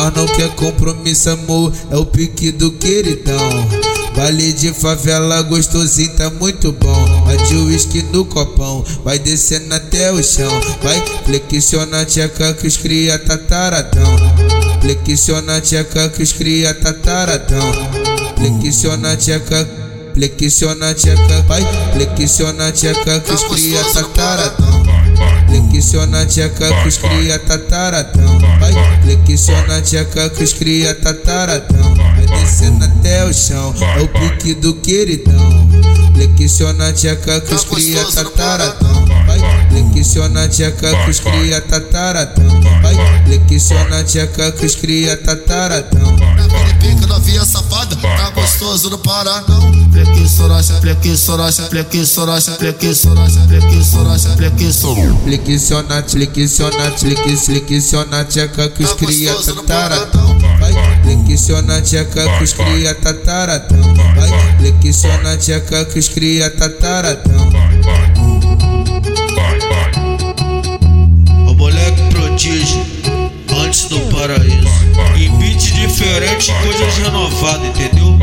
Nós não quer compromisso, amor, é o pique do queridão. Baile de favela gostosinho, tá muito bom. Vai de uísque no copão, vai descendo até o chão. Vai flexiona a tcheca que os cria tataradão. Flexiona a tcheca que os cria tataradão. Flexiona a tcheca, flexiona a tcheca, vai flexiona a tcheca que os cria tataradão. Flexiona a tcheca que os cria tataradão. Vai flexiona a tcheca que os cria tataradão. Vai descendo até o chão, é o pique do queridão. Flexiona a tcheca que os cria tataradão. Vai flexiona a tcheca que os cria tataradão. Vai flexiona a tcheca que os cria tataradão. Naquele pique novinha safada, tá gostoso, não para não. Flexiona, flexiona, flexiona, flexiona, flexiona, flexiona. Flexiona, flexiona, flex, flexiona a tcheca que os cria tataradão. Vai flexiona a tcheca que os cria tataradão. Vai que os cria tataradão. O moleque prodígio, antes do paraíso. Em beat diferente, coisas renovadas, entendeu?